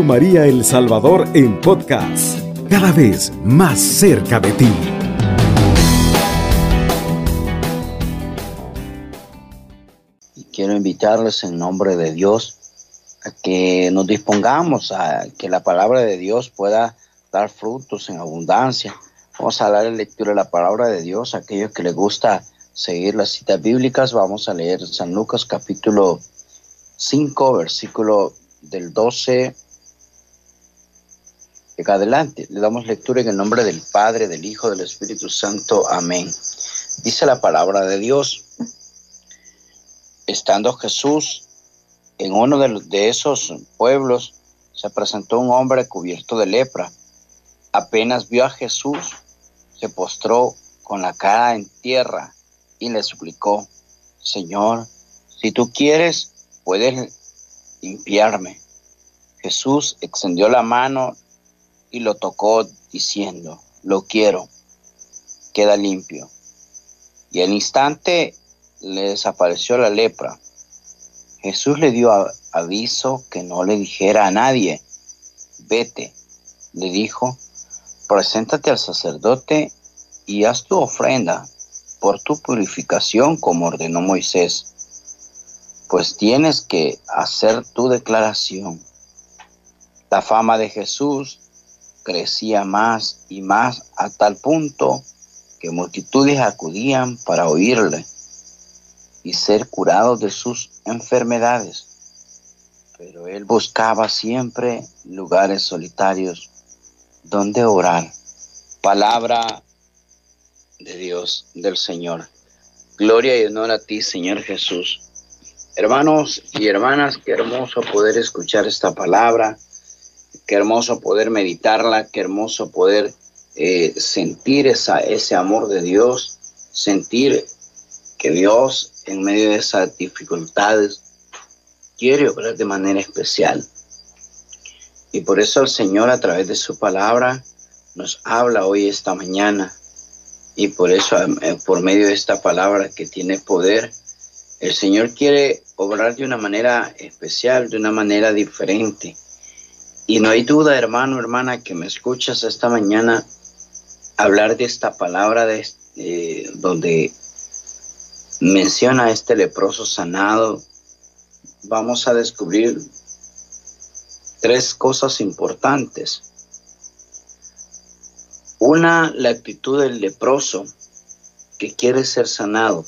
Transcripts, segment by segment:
María El Salvador en podcast, cada vez más cerca de ti. Quiero invitarles en nombre de Dios a que nos dispongamos a que la palabra de Dios pueda dar frutos en abundancia. Vamos a dar lectura de la palabra de Dios a aquellos que les gusta seguir las citas bíblicas. Vamos a leer San Lucas capítulo 5, versículo del 12 en adelante. Le damos lectura en el nombre del Padre, del Hijo, del Espíritu Santo. Amén. Dice la palabra de Dios. Estando Jesús en uno de, de esos pueblos, se presentó un hombre cubierto de lepra. Apenas vio a Jesús, se postró con la cara en tierra y le suplicó, Señor, si tú quieres, puedes limpiarme. Jesús extendió la mano y lo tocó diciendo, lo quiero, queda limpio. Y al instante le desapareció la lepra. Jesús le dio aviso que no le dijera a nadie, vete, le dijo, preséntate al sacerdote y haz tu ofrenda por tu purificación como ordenó Moisés pues tienes que hacer tu declaración. La fama de Jesús crecía más y más a tal punto que multitudes acudían para oírle y ser curados de sus enfermedades. Pero él buscaba siempre lugares solitarios donde orar. Palabra de Dios, del Señor. Gloria y honor a ti, Señor Jesús. Hermanos y hermanas, qué hermoso poder escuchar esta palabra, qué hermoso poder meditarla, qué hermoso poder eh, sentir esa, ese amor de Dios, sentir que Dios en medio de esas dificultades quiere obrar de manera especial. Y por eso el Señor a través de su palabra nos habla hoy esta mañana. Y por eso eh, por medio de esta palabra que tiene poder, el Señor quiere obrar de una manera especial, de una manera diferente. Y no hay duda, hermano, hermana, que me escuchas esta mañana hablar de esta palabra de, donde menciona este leproso sanado. Vamos a descubrir tres cosas importantes. Una, la actitud del leproso que quiere ser sanado.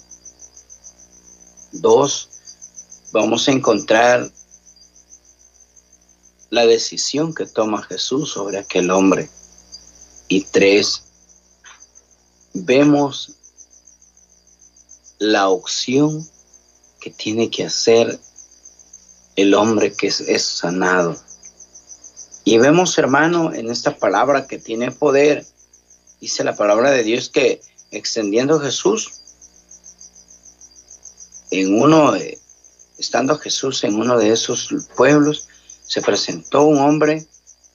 Dos, vamos a encontrar la decisión que toma Jesús sobre aquel hombre. Y tres, vemos la opción que tiene que hacer el hombre que es, sanado. Y vemos, hermano, en esta palabra que tiene poder, dice la palabra de Dios que extendiendo Jesús en uno, estando Jesús en uno de esos pueblos, se presentó un hombre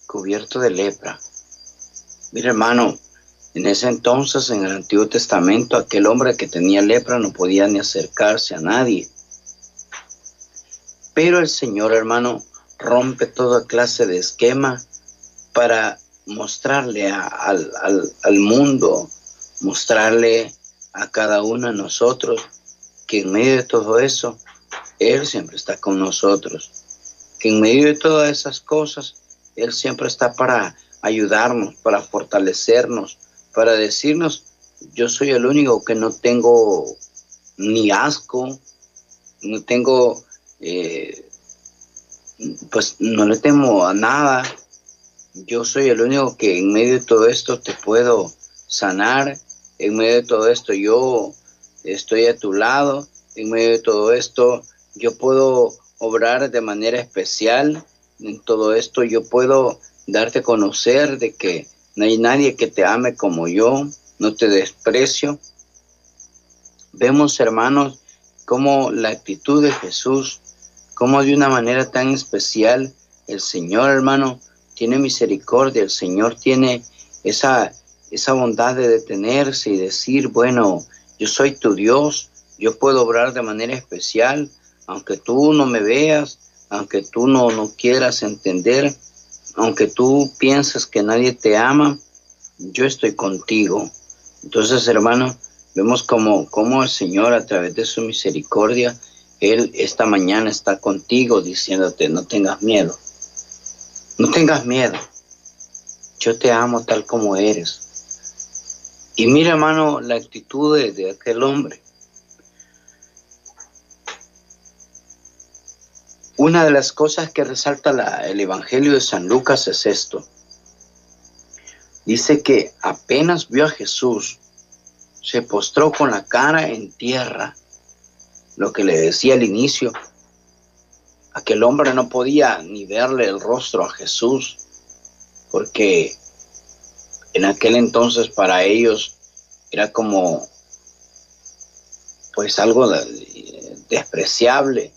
cubierto de lepra. Mira hermano, en ese entonces, en el Antiguo Testamento, aquel hombre que tenía lepra no podía ni acercarse a nadie. Pero el Señor, hermano, rompe toda clase de esquema para mostrarle al, al mundo, mostrarle a cada uno de nosotros que en medio de todo eso, Él siempre está con nosotros. Que en medio de todas esas cosas, Él siempre está para ayudarnos, para fortalecernos, para decirnos, yo soy el único que no tengo ni asco, no tengo, eh, pues no le temo a nada. Yo soy el único que en medio de todo esto te puedo sanar. En medio de todo esto yo estoy a tu lado. En medio de todo esto, yo puedo obrar de manera especial. En todo esto, yo puedo darte a conocer de que no hay nadie que te ame como yo, no te desprecio. Vemos, hermanos, cómo la actitud de Jesús, cómo de una manera tan especial el Señor, hermano, tiene misericordia, el Señor tiene esa, esa bondad de detenerse y decir, bueno, yo soy tu Dios, yo puedo obrar de manera especial, aunque tú no me veas, aunque tú no, no quieras entender, aunque tú pienses que nadie te ama, yo estoy contigo. Entonces, hermano, vemos como, como el Señor a través de su misericordia, Él esta mañana está contigo diciéndote, no tengas miedo, no tengas miedo, yo te amo tal como eres. Y mira, hermano, la actitud de, aquel hombre. Una de las cosas que resalta el Evangelio de San Lucas es esto. Dice que apenas vio a Jesús, se postró con la cara en tierra, lo que le decía al inicio. Aquel hombre no podía ni verle el rostro a Jesús, porque en aquel entonces para ellos era como pues algo despreciable.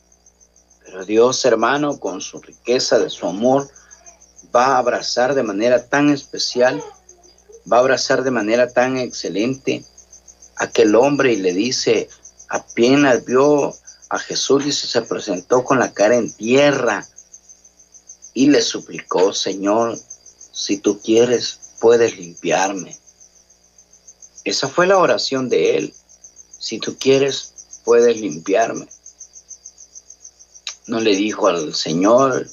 Pero Dios, hermano, con su riqueza de su amor, va a abrazar de manera tan especial, va a abrazar de manera tan excelente a aquel hombre y le dice, apenas vio a Jesús y se presentó con la cara en tierra y le suplicó, Señor, si tú quieres, puedes limpiarme. Esa fue la oración de él. Si tú quieres, puedes limpiarme. No le dijo al Señor,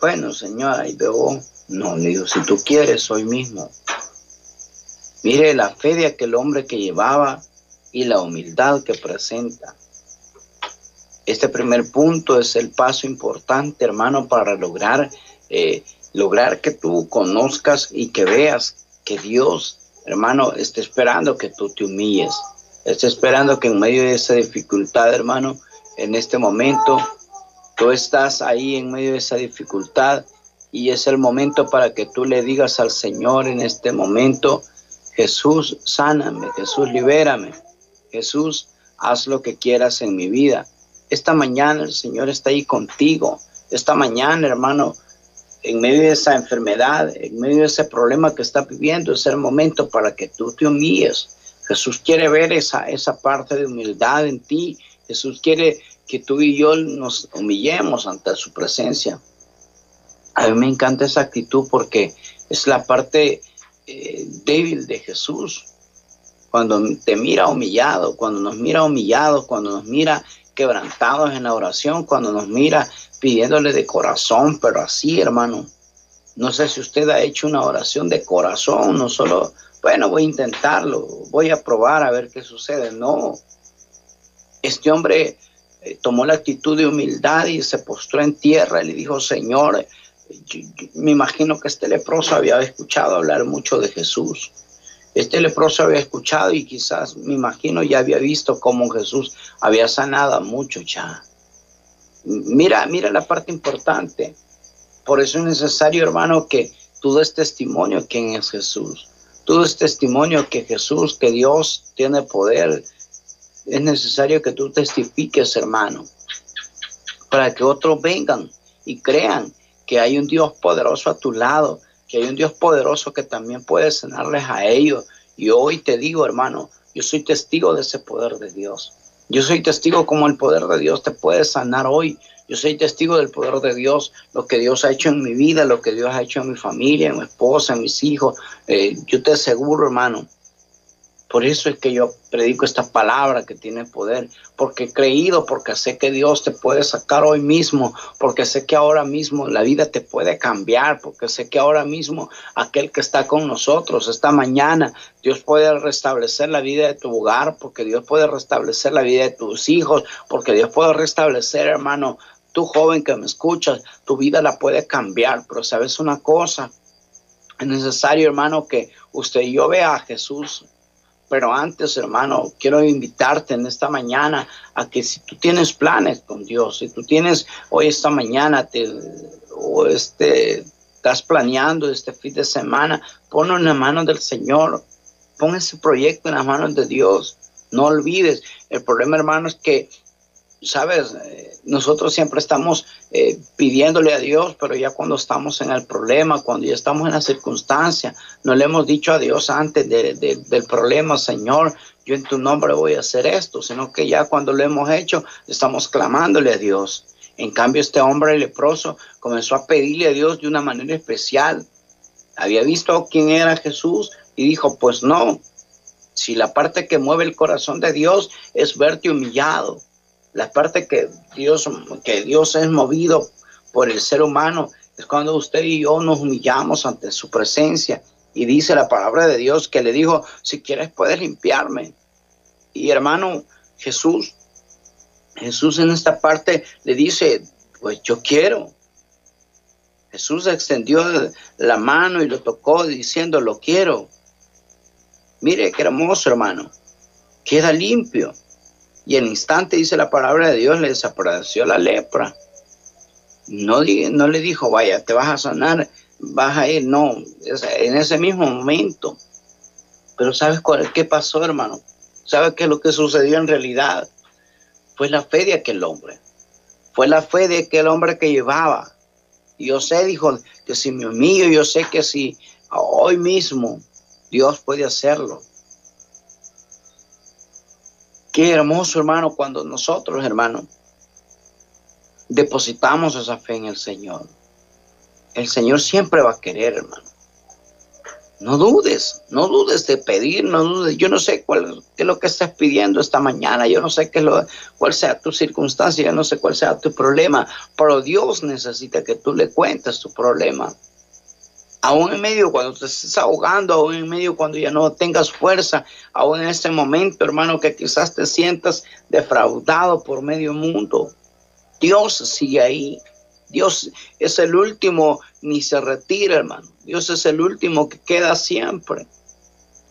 bueno, Señor, ahí veo. No, le dijo, si tú quieres, hoy mismo. Mire la fe de aquel hombre que llevaba y la humildad que presenta. Este primer punto es el paso importante, hermano, para lograr eh, lograr que tú conozcas y que veas que Dios, hermano, está esperando que tú te humilles. Está esperando que en medio de esa dificultad, hermano, en este momento, tú estás ahí en medio de esa dificultad y es el momento para que tú le digas al Señor en este momento, Jesús, sáname, Jesús, libérame, Jesús, haz lo que quieras en mi vida. Esta mañana el Señor está ahí contigo. Esta mañana, hermano, en medio de esa enfermedad, en medio de ese problema que está viviendo, es el momento para que tú te humilles. Jesús quiere ver esa, esa parte de humildad en ti. Jesús quiere que tú y yo nos humillemos ante su presencia. A mí me encanta esa actitud porque es la parte eh, débil de Jesús. Cuando te mira humillado, cuando nos mira humillados, cuando nos mira quebrantados en la oración, cuando nos mira pidiéndole de corazón, pero así, hermano. No sé si usted ha hecho una oración de corazón, no solo, bueno, voy a intentarlo, voy a probar a ver qué sucede. No. Este hombre eh, tomó la actitud de humildad y se postró en tierra y le dijo, Señor, me imagino que este leproso había escuchado hablar mucho de Jesús. Este leproso había escuchado y quizás, me imagino, ya había visto cómo Jesús había sanado a muchos ya. Mira, mira la parte importante. Por eso es necesario, hermano, que tú des testimonio quién es Jesús. Tú des testimonio que Jesús, que Dios tiene poder. Es necesario que tú testifiques, hermano, para que otros vengan y crean que hay un Dios poderoso a tu lado, que hay un Dios poderoso que también puede sanarles a ellos. Y hoy te digo, hermano, yo soy testigo de ese poder de Dios. Yo soy testigo como el poder de Dios te puede sanar hoy. Yo soy testigo del poder de Dios, lo que Dios ha hecho en mi vida, lo que Dios ha hecho en mi familia, en mi esposa, en mis hijos. Eh, yo te aseguro, hermano, por eso es que yo predico esta palabra que tiene poder, porque he creído, porque sé que Dios te puede sacar hoy mismo, porque sé que ahora mismo la vida te puede cambiar, porque sé que ahora mismo aquel que está con nosotros esta mañana, Dios puede restablecer la vida de tu hogar, porque Dios puede restablecer la vida de tus hijos, porque Dios puede restablecer, hermano, tú joven que me escuchas, tu vida la puede cambiar, pero sabes una cosa, es necesario, hermano, que usted y yo vea a Jesús pero antes, hermano, quiero invitarte en esta mañana a que si tú tienes planes con Dios, si tú tienes hoy esta mañana te, o este, estás planeando este fin de semana, ponlo en las manos del Señor, pon ese proyecto en las manos de Dios. No olvides, el problema, hermano, es que sabes, eh, nosotros siempre estamos eh, pidiéndole a Dios, pero ya cuando estamos en el problema, cuando ya estamos en la circunstancia, no le hemos dicho a Dios antes del problema, Señor, yo en tu nombre voy a hacer esto, sino que ya cuando lo hemos hecho, estamos clamándole a Dios. En cambio, este hombre leproso comenzó a pedirle a Dios de una manera especial. Había visto quién era Jesús y dijo, pues no, si la parte que mueve el corazón de Dios es verte humillado, la parte que Dios, que Dios es movido por el ser humano es cuando usted y yo nos humillamos ante su presencia. Y dice la palabra de Dios que le dijo, si quieres puedes limpiarme. Y hermano Jesús, Jesús en esta parte le dice, pues yo quiero. Jesús extendió la mano y lo tocó diciendo, lo quiero. Mire qué hermoso hermano, queda limpio. Y en instante dice la palabra de Dios, le desapareció la lepra. No, no le dijo, vaya, te vas a sanar, vas a ir, no, en ese mismo momento. Pero ¿sabes cuál, qué pasó, hermano? ¿Sabes qué es lo que sucedió en realidad? Fue la fe de aquel hombre. Fue la fe de aquel hombre que llevaba. Yo sé, dijo, que si me humillo, yo sé que si hoy mismo Dios puede hacerlo. Qué hermoso, hermano, cuando nosotros, hermano, depositamos esa fe en el Señor. El Señor siempre va a querer, hermano. No dudes, no dudes de pedir, no dudes. Yo no sé cuál es lo que estás pidiendo esta mañana, yo no sé qué lo, cuál sea tu circunstancia, yo no sé cuál sea tu problema, pero Dios necesita que tú le cuentes tu problema. Aún en medio cuando te estés ahogando, aún en medio cuando ya no tengas fuerza, aún en este momento, hermano, que quizás te sientas defraudado por medio mundo, Dios sigue ahí. Dios es el último, ni se retira, hermano. Dios es el último que queda siempre.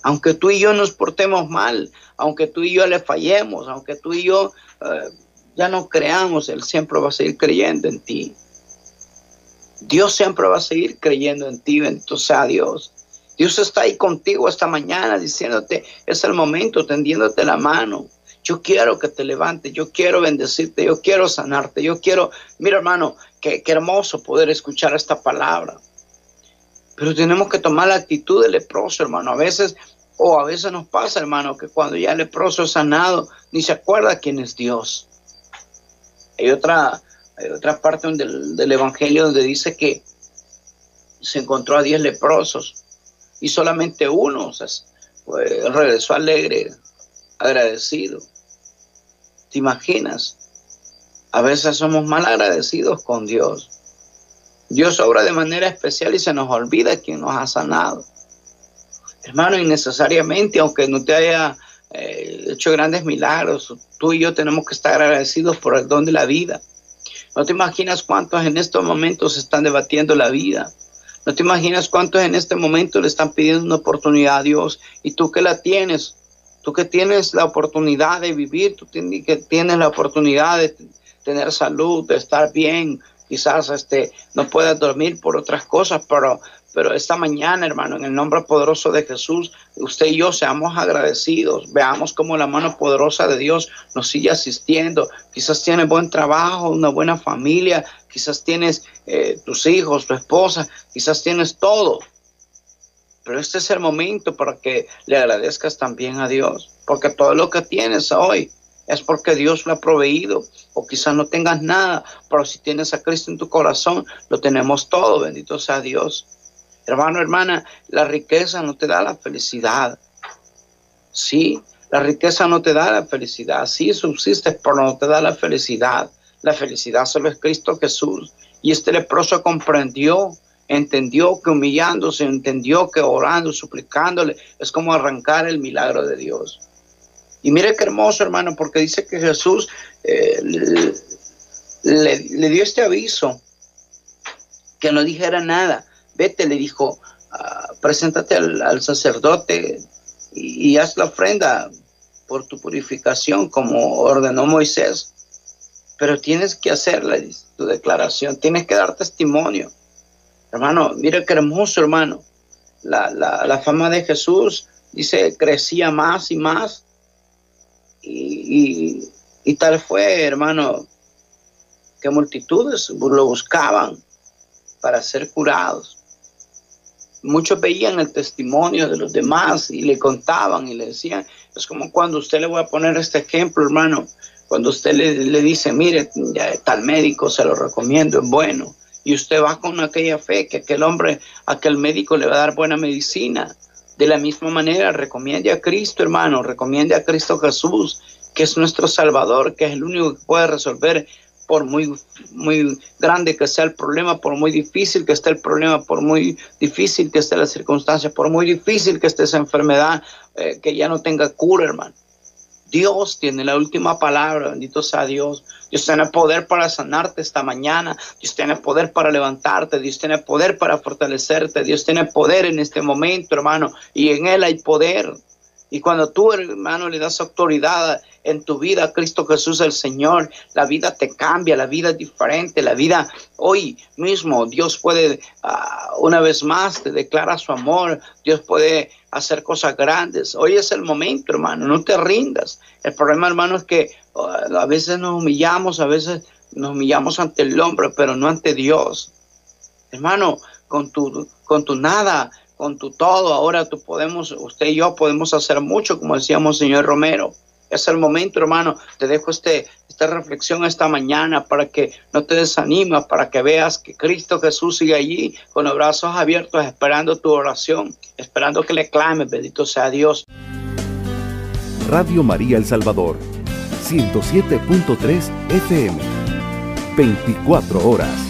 Aunque tú y yo nos portemos mal, aunque tú y yo le fallemos, aunque tú y yo eh, ya no creamos, Él siempre va a seguir creyendo en ti. Dios siempre va a seguir creyendo en ti, bendito sea Dios. Dios está ahí contigo esta mañana diciéndote, es el momento, tendiéndote la mano. Yo quiero que te levantes, yo quiero bendecirte, yo quiero sanarte, yo quiero, mira hermano, qué, hermoso poder escuchar esta palabra. Pero tenemos que tomar la actitud del leproso, hermano. A veces, o a veces nos pasa, hermano, que cuando ya el leproso es sanado, ni se acuerda quién es Dios. Hay otra, hay otra parte del, del Evangelio donde dice que se encontró a diez leprosos y solamente uno pues, regresó alegre, agradecido. ¿Te imaginas? A veces somos mal agradecidos con Dios. Dios obra de manera especial y se nos olvida quien nos ha sanado. Hermano, innecesariamente, aunque no te haya eh, hecho grandes milagros, tú y yo tenemos que estar agradecidos por el don de la vida. No te imaginas cuántos en estos momentos están debatiendo la vida. No te imaginas cuántos en este momento le están pidiendo una oportunidad a Dios y tú que la tienes, Tú que tienes la oportunidad de vivir, tú que tienes la oportunidad de tener salud, de estar bien, quizás este, no puedas dormir por otras cosas, pero, pero esta mañana, hermano, en el nombre poderoso de Jesús, usted y yo seamos agradecidos, veamos cómo la mano poderosa de Dios nos sigue asistiendo. Quizás tienes buen trabajo, una buena familia, quizás tienes eh, tus hijos, tu esposa, quizás tienes todo, pero este es el momento para que le agradezcas también a Dios, porque todo lo que tienes hoy es porque Dios lo ha proveído, o quizás no tengas nada, pero si tienes a Cristo en tu corazón, lo tenemos todo, bendito sea Dios. Hermano, hermana, la riqueza no te da la felicidad. Sí, la riqueza no te da la felicidad. Sí, subsistes, pero no te da la felicidad. La felicidad solo es Cristo Jesús. Y este leproso comprendió entendió que humillándose, entendió que orando, suplicándole, es como arrancar el milagro de Dios. Y mire qué hermoso, hermano, porque dice que Jesús eh, le, dio este aviso, que no dijera nada. Vete, le dijo, ah, preséntate al, sacerdote y, y haz la ofrenda por tu purificación, como ordenó Moisés. Pero tienes que hacerla, tu declaración, tienes que dar testimonio. Hermano, mira qué hermoso, hermano. La, fama de Jesús, dice, crecía más y más. Y, tal fue, hermano, que multitudes lo buscaban para ser curados. Muchos veían el testimonio de los demás y le contaban y le decían, es como cuando usted le voy a poner este ejemplo, hermano, Cuando usted le, dice, mire, tal médico se lo recomiendo, es bueno. Y usted va con aquella fe que aquel hombre, aquel médico le va a dar buena medicina. De la misma manera, recomiende a Cristo, hermano, recomiende a Cristo Jesús, que es nuestro Salvador, que es el único que puede resolver por muy, muy grande que sea el problema, por muy difícil que esté el problema, por muy difícil que esté la circunstancia, por muy difícil que esté esa enfermedad, eh, que ya no tenga cura, hermano. Dios tiene la última palabra, bendito sea Dios. Dios tiene poder para sanarte esta mañana, Dios tiene poder para levantarte, Dios tiene poder para fortalecerte, Dios tiene poder en este momento, hermano, y en Él hay poder. Y cuando tú, hermano, le das autoridad en tu vida Cristo Jesús el Señor, la vida te cambia, la vida es diferente, la vida hoy mismo, Dios puede, ah, una vez más, te declara su amor, Dios puede hacer cosas grandes. Hoy es el momento, hermano, no te rindas. El problema, hermano, es que ah, a veces nos humillamos, a veces nos humillamos ante el hombre, pero no ante Dios. Hermano, con tu, con tu nada, con tu todo. Ahora tú podemos, usted y yo podemos hacer mucho, como decíamos señor Romero. Es el momento, hermano. Te dejo este, esta reflexión esta mañana para que no te desanimes, para que veas que Cristo Jesús sigue allí con los brazos abiertos, esperando tu oración, esperando que le clames. Bendito sea Dios. Radio María El Salvador, 107.3 FM, 24 horas.